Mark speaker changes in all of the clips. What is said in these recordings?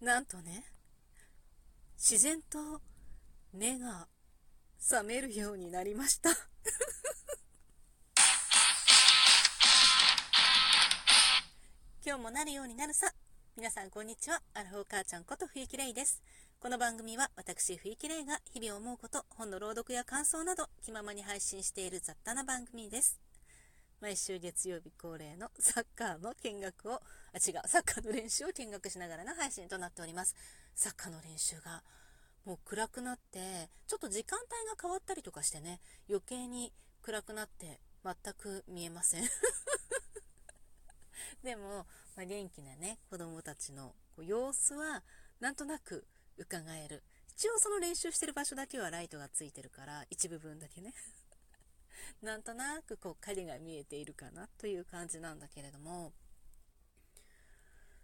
Speaker 1: なんとね、自然と目が覚めるようになりました。今日もなるようになるさ。皆さんこんにちは。アラフォー母ちゃんこと冬木玲です。この番組は私冬木玲が日々思うこと、本の朗読や感想など気ままに配信している雑多な番組です。毎週月曜日恒例のサッカーの見学を、あ、違う、サッカーの練習を見学しながらの配信となっております。サッカーの練習がもう暗くなって、ちょっと時間帯が変わったりとかしてね、余計に暗くなって全く見えません でも、まあ、元気なね、子供たちの様子はなんとなく伺える。一応その練習してる場所だけはライトがついてるから、一部分だけね なんとなくこう影が見えているかなという感じなんだけれども、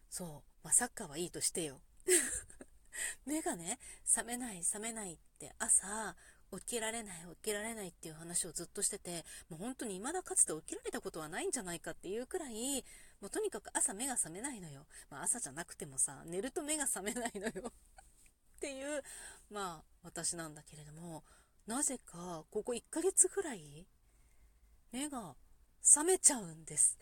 Speaker 1: そう、まあ、サッカーはいいとしてよ。目がね、覚めない、覚めないって朝、起きられない、起きられないっていう話をずっとしてて、もう本当に未だかつて起きられたことはないんじゃないかっていうくらい、もうとにかく朝目が覚めないのよ。まあ朝じゃなくてもさ、寝ると目が覚めないのよ っていう、まあ私なんだけれども、なぜかここ1ヶ月ぐらい目が覚めちゃうんです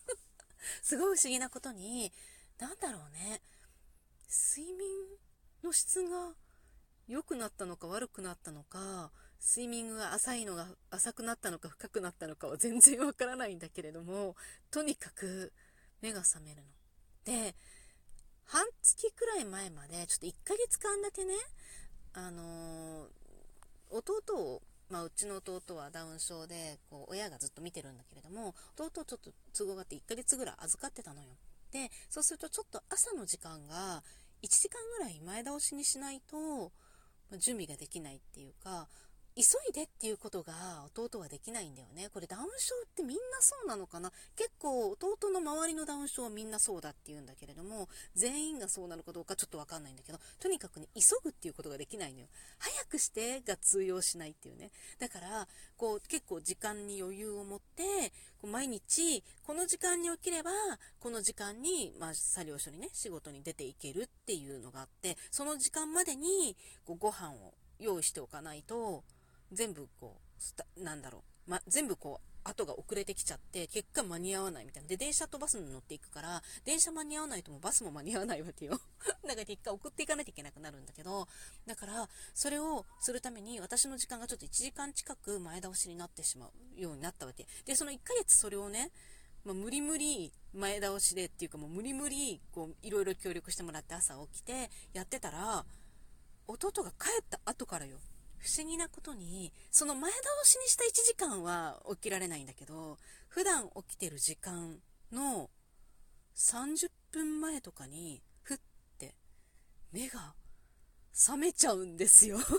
Speaker 1: すごい不思議なことに、なんだろうね。睡眠の質が良くなったのか悪くなったのか、睡眠が浅いのが浅くなったのか深くなったのかは全然わからないんだけれども、とにかく目が覚めるの。で、半月くらい前まで、ちょっと1ヶ月間だけね、あのー、弟をまあ、うちの弟はダウン症で、こう、親がずっと見てるんだけれども、弟をちょっと都合があって1ヶ月ぐらい預かってたのよ。で、そうするとちょっと朝の時間が1時間ぐらい前倒しにしないと、準備ができないっていうか、急いでっていうことが弟はできないんだよね。これダウン症ってみんなそうなのかな？結構弟の周りのダウン症はみんなそうだって言うんだけれども、全員がそうなのかどうかちょっとわかんないんだけど、とにかくね、急ぐっていうことができないのよ。早くしてが通用しないっていうね。だから、こう結構時間に余裕を持って、こう毎日この時間に起きれば、この時間に、まあ、作業所にね、仕事に出ていけるっていうのがあって、その時間までにこうご飯を用意しておかないと、全部こう、なんだろう、ま、全部こう、後が遅れてきちゃって、結果間に合わないみたいな。で、電車とバスに乗っていくから、電車間に合わないともバスも間に合わないわけよ。だから結果送っていかなきゃいけなくなるんだけど、だから、それをするために私の時間がちょっと1時間近く前倒しになってしまうようになったわけ。で、その1ヶ月それをね、まあ、無理無理前倒しでっていうかもう無理無理こういろいろ協力してもらって朝起きてやってたら弟が帰った後からよ不思議なことに、その前倒しにした1時間は起きられないんだけど、普段起きてる時間の30分前とかに、ふって目が覚めちゃうんですよ。不思議な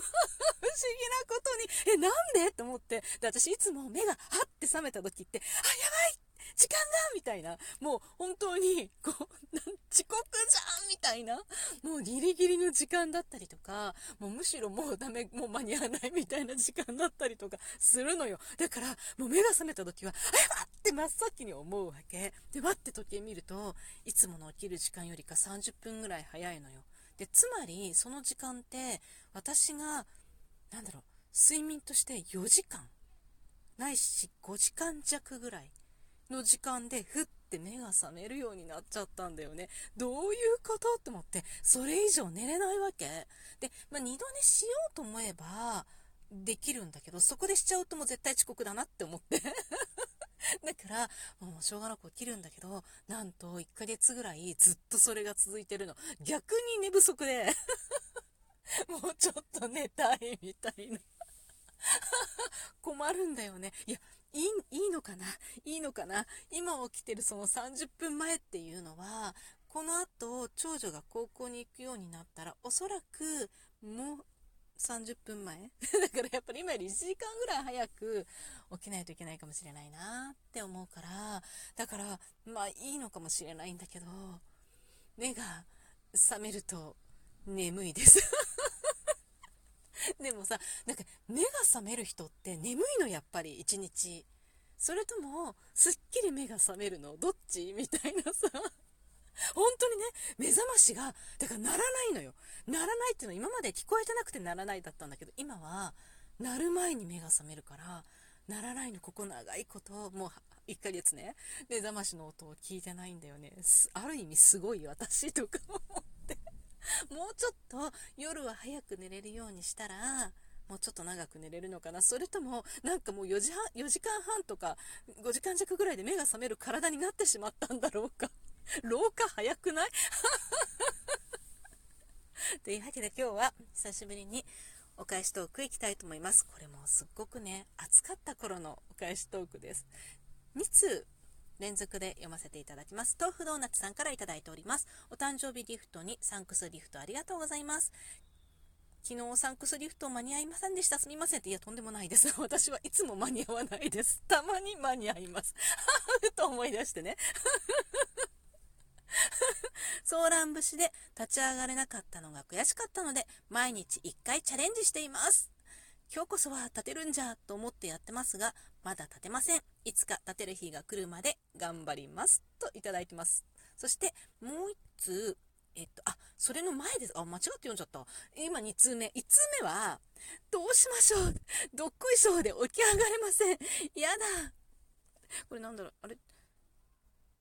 Speaker 1: ことに、え、なんで？と思って。で、私いつも目がはって覚めた時って、あ、やばい時間だみたいな、もう本当に、こう、遅刻じゃんみたいな、もうギリギリの時間だったりとか、もうむしろもうダメ、もう間に合わないみたいな時間だったりとかするのよ。だから、もう目が覚めた時は、あ、やばって真っ先に思うわけ。で、わって時計見ると、いつもの起きる時間よりか30分ぐらい早いのよ。で、つまり、その時間って、私が、なんだろう、睡眠として4時間、ないし5時間弱ぐらいの時間でふって目が覚めるようになっちゃったんだよね。どういうこと？って思って、それ以上寝れないわけ？で、まあ、二度寝しようと思えば、できるんだけど、そこでしちゃうともう絶対遅刻だなって思って。だから、もうしょうがなく起きるんだけど、なんと1ヶ月ぐらいずっとそれが続いてるの。逆に寝不足で もうちょっと寝たいみたいな 困るんだよね。いや、いい、いいのかな？いいのかな？今起きてるその30分前っていうのは、この後、長女が高校に行くようになったら、おそらく、もう30分前？だからやっぱり今より1時間ぐらい早く起きないといけないかもしれないなって思うから、だから、まあいいのかもしれないんだけど、目が覚めると眠いです。でもさ、なんか目が覚める人って眠いのやっぱり一日。それとも、すっきり目が覚めるの？どっち？みたいなさ。本当にね、目覚ましが、だから鳴らないのよ。鳴らないっていうのは今まで聞こえてなくて鳴らないだったんだけど、今は、鳴る前に目が覚めるから、鳴らないのここ長いこと、もう1ヶ月ね、目覚ましの音を聞いてないんだよね。ある意味すごい私とか思って。もうちょっと夜は早く寝れるようにしたら、もうちょっと長く寝れるのかなそれとも、なんかもう4時半、4時間半とか5時間弱ぐらいで目が覚める体になってしまったんだろうか。老化早くない？というわけで今日は久しぶりにお返しトークいきたいと思います。これもすっごくね、暑かった頃のお返しトークです。2通連続で読ませていただきます。豆腐ドーナツさんから頂いております。お誕生日ギフトにサンクスギフトありがとうございます。昨日サンクスリフト間に合いませんでした。すみませんって。いや、とんでもないです。私はいつも間に合わないです。たまに間に合います。ふと思い出してね。ソーラン節で立ち上がれなかったのが悔しかったので、毎日1回チャレンジしています。今日こそは立てるんじゃと思ってやってますが、まだ立てません。いつか立てる日が来るまで頑張ります。といただいてます。そして、もう1通、えっと、あ、それの前です。あ、間違って読んじゃった。今2通目。1通目は、どうしましょう。どっこいしょうで起き上がれません。やだ。これなんだろう。あれ？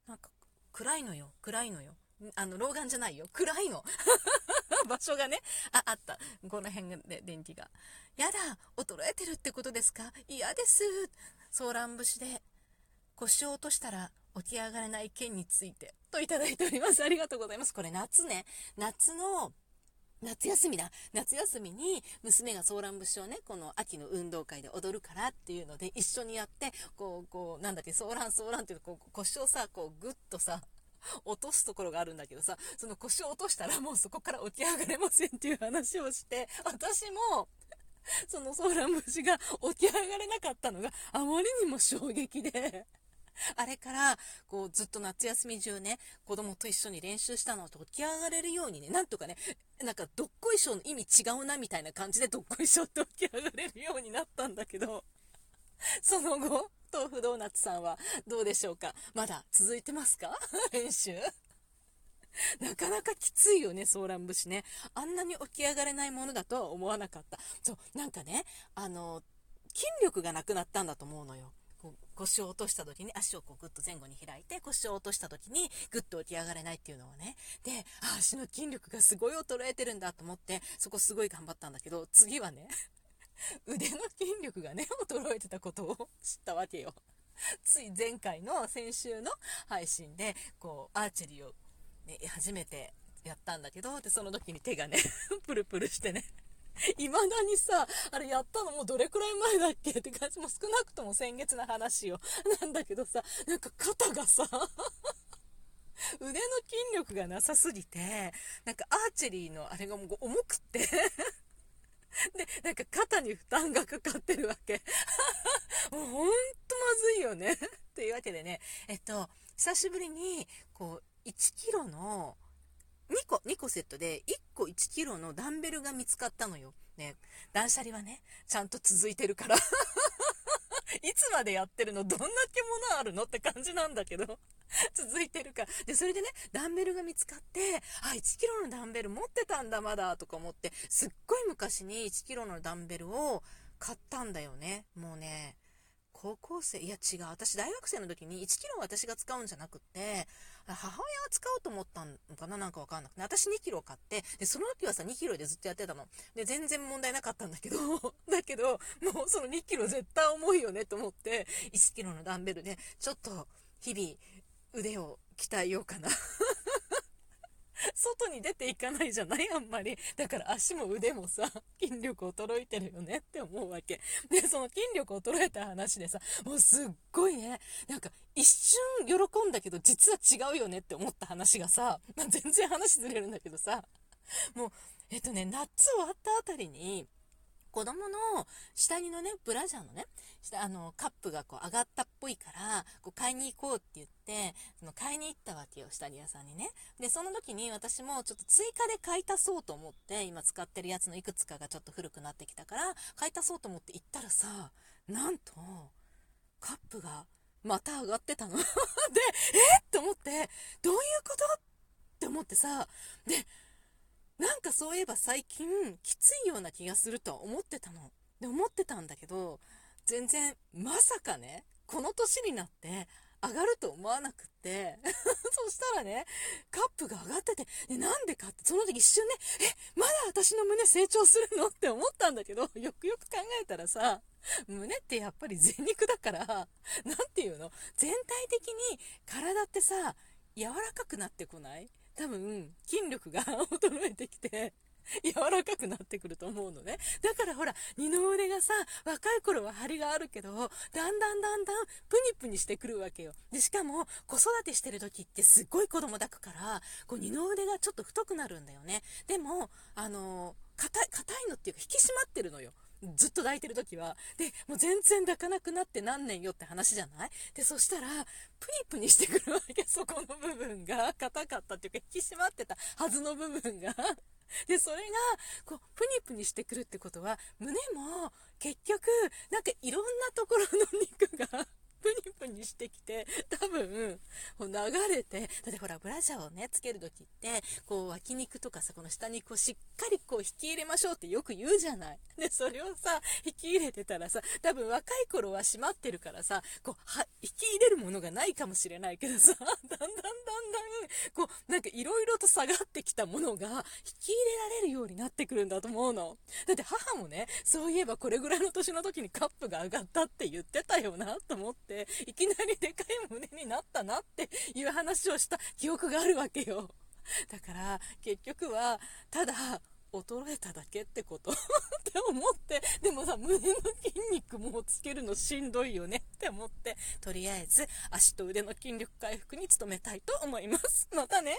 Speaker 1: なんか、暗いのよ。暗いのよ。あの、老眼じゃないよ。暗いの。場所がね。あ、あった。この辺で電気が。やだ。衰えてるってことですか？嫌です。ソーラン節で腰を落としたら起き上がれない件についてといただいております。ありがとうございます。これ夏ね、夏の夏休みだ。夏休みに娘がソーラン節をね、この秋の運動会で踊るからっていうので一緒にやって、こう、こう、なんだっけ、ソーラン、ソーランっていうこう腰をさ、こうぐっとさ、落とすところがあるんだけどさ、その腰を落としたらもうそこから起き上がれませんっていう話をして、私も、そのソーラン節が起き上がれなかったのがあまりにも衝撃で、あれから、こう、ずっと夏休み中ね、子供と一緒に練習したのを起き上がれるようにね、なんとかね、なんか、どっこいしょの意味違うな、みたいな感じで、どっこいしょって起き上がれるようになったんだけど、その後、豆腐ドーナツさんはどうでしょうか？まだ続いてますか？練習？なかなかきついよね、ソーラン節ね。あんなに起き上がれないものだとは思わなかった。そう、なんかね、あの、筋力がなくなったんだと思うのよ。腰を落とした時に足をこうグッと前後に開いて腰を落とした時にグッと起き上がれないっていうのをねで足の筋力がすごい衰えてるんだと思ってそこすごい頑張ったんだけど次はね 腕の筋力がね 衰えてたことを 知ったわけよ。つい前回の先週の配信でこうアーチェリーを、ね、初めてやったんだけどでその時に手がねプルプルしてね。未だにさ、あれやったのもうどれくらい前だっけ？って感じ、も少なくとも先月の話よ。なんだけどさ、なんか肩がさ、腕の筋力がなさすぎて、なんかアーチェリーのあれがもう重くって。で、なんか肩に負担がかかってるわけ。もうほんとまずいよね。というわけでね、えっと、久しぶりに、こう、1キロの2個、2個セットで、1個1キロのダンベルが見つかったのよ。ね。断捨離はね、ちゃんと続いてるから。いつまでやってるの？どんだけ物あるの？って感じなんだけど。続いてるから。で、それでね、ダンベルが見つかって、あ、1キロのダンベル持ってたんだ、まだ、とか思って、すっごい昔に1キロのダンベルを買ったんだよね。もうね、高校生いや違う。私大学生の時に1キロ私が使うんじゃなくって、母親が使おうと思ったのかな？なんかわかんなくて。私2キロ買って、で、その時はさ、2キロでずっとやってたの。で、全然問題なかったんだけど、だけど、もうその2キロ絶対重いよねと思って、1キロのダンベルで、ちょっと、日々、腕を鍛えようかな 外に出ていかないじゃない？あんまり。だから足も腕もさ、筋力衰えてるよねって思うわけ。で、その筋力衰えた話でさ、もうすっごいね、なんか一瞬喜んだけど実は違うよねって思った話がさ、ま、全然話ずれるんだけどさ、もう、えっとね、夏終わったあたりに、子供の下着のね、ブラジャーのね、あの、カップがこう上がったっぽいから、こう買いに行こうって言って、その買いに行ったわけよ、下着屋さんにね。で、その時に私もちょっと追加で買い足そうと思って、今使ってるやつのいくつかがちょっと古くなってきたから、買い足そうと思って行ったらさ、なんと、カップがまた上がってたの。で、えっ？て思って、どういうこと？っって思ってさ、で、なんかそういえば最近きついような気がするとは思ってたの。で、思ってたんだけど、全然まさかね、この年になって上がると思わなくって、そしたらね、カップが上がってて、で、なんでかって、その時一瞬ね、え、まだ私の胸成長するのって思ったんだけど、よくよく考えたらさ、胸ってやっぱり全肉だから、なんていうの？全体的に体ってさ、柔らかくなってこない？多分、筋力が 衰えてきて、柔らかくなってくると思うのね。だからほら、二の腕がさ、若い頃は張りがあるけど、だんだんだんだんプニプニしてくるわけよ。で、しかも、子育てしてる時ってすっごい子供抱くから、こう二の腕がちょっと太くなるんだよね。でも、あの、硬い、硬いのっていうか引き締まってるのよ。ずっと抱いてる時は。で、もう全然抱かなくなって何年よって話じゃない？で、そしたら、プニプニしてくるわけ、そこの部分が。硬かったっていうか、引き締まってたはずの部分が。で、それが、こう、プニプニしてくるってことは、胸も、結局、なんかいろんなところの肉がプニプニしてきて、多分、流れて、だってほら、ブラジャーをね、つけるときって、こう、脇肉とかさ、この下肉をしっかりこう、引き入れましょうってよく言うじゃない。で、それをさ、引き入れてたらさ、多分若い頃は閉まってるからさ、こう、は、引き入れるものがないかもしれないけどさ、だんだんだんだん、こう、なんかいろいろと下がってきたものが、引き入れられるようになってくるんだと思うの。だって母もね、そういえばこれぐらいの年の時にカップが上がったって言ってたよな、と思って、て、いきなりでかい胸になったなっていう話をした記憶があるわけよ。だから、結局は、ただ、衰えただけってことって思って、でもさ、胸の筋肉もつけるのしんどいよねって思って、とりあえず足と腕の筋力回復に努めたいと思います。またね。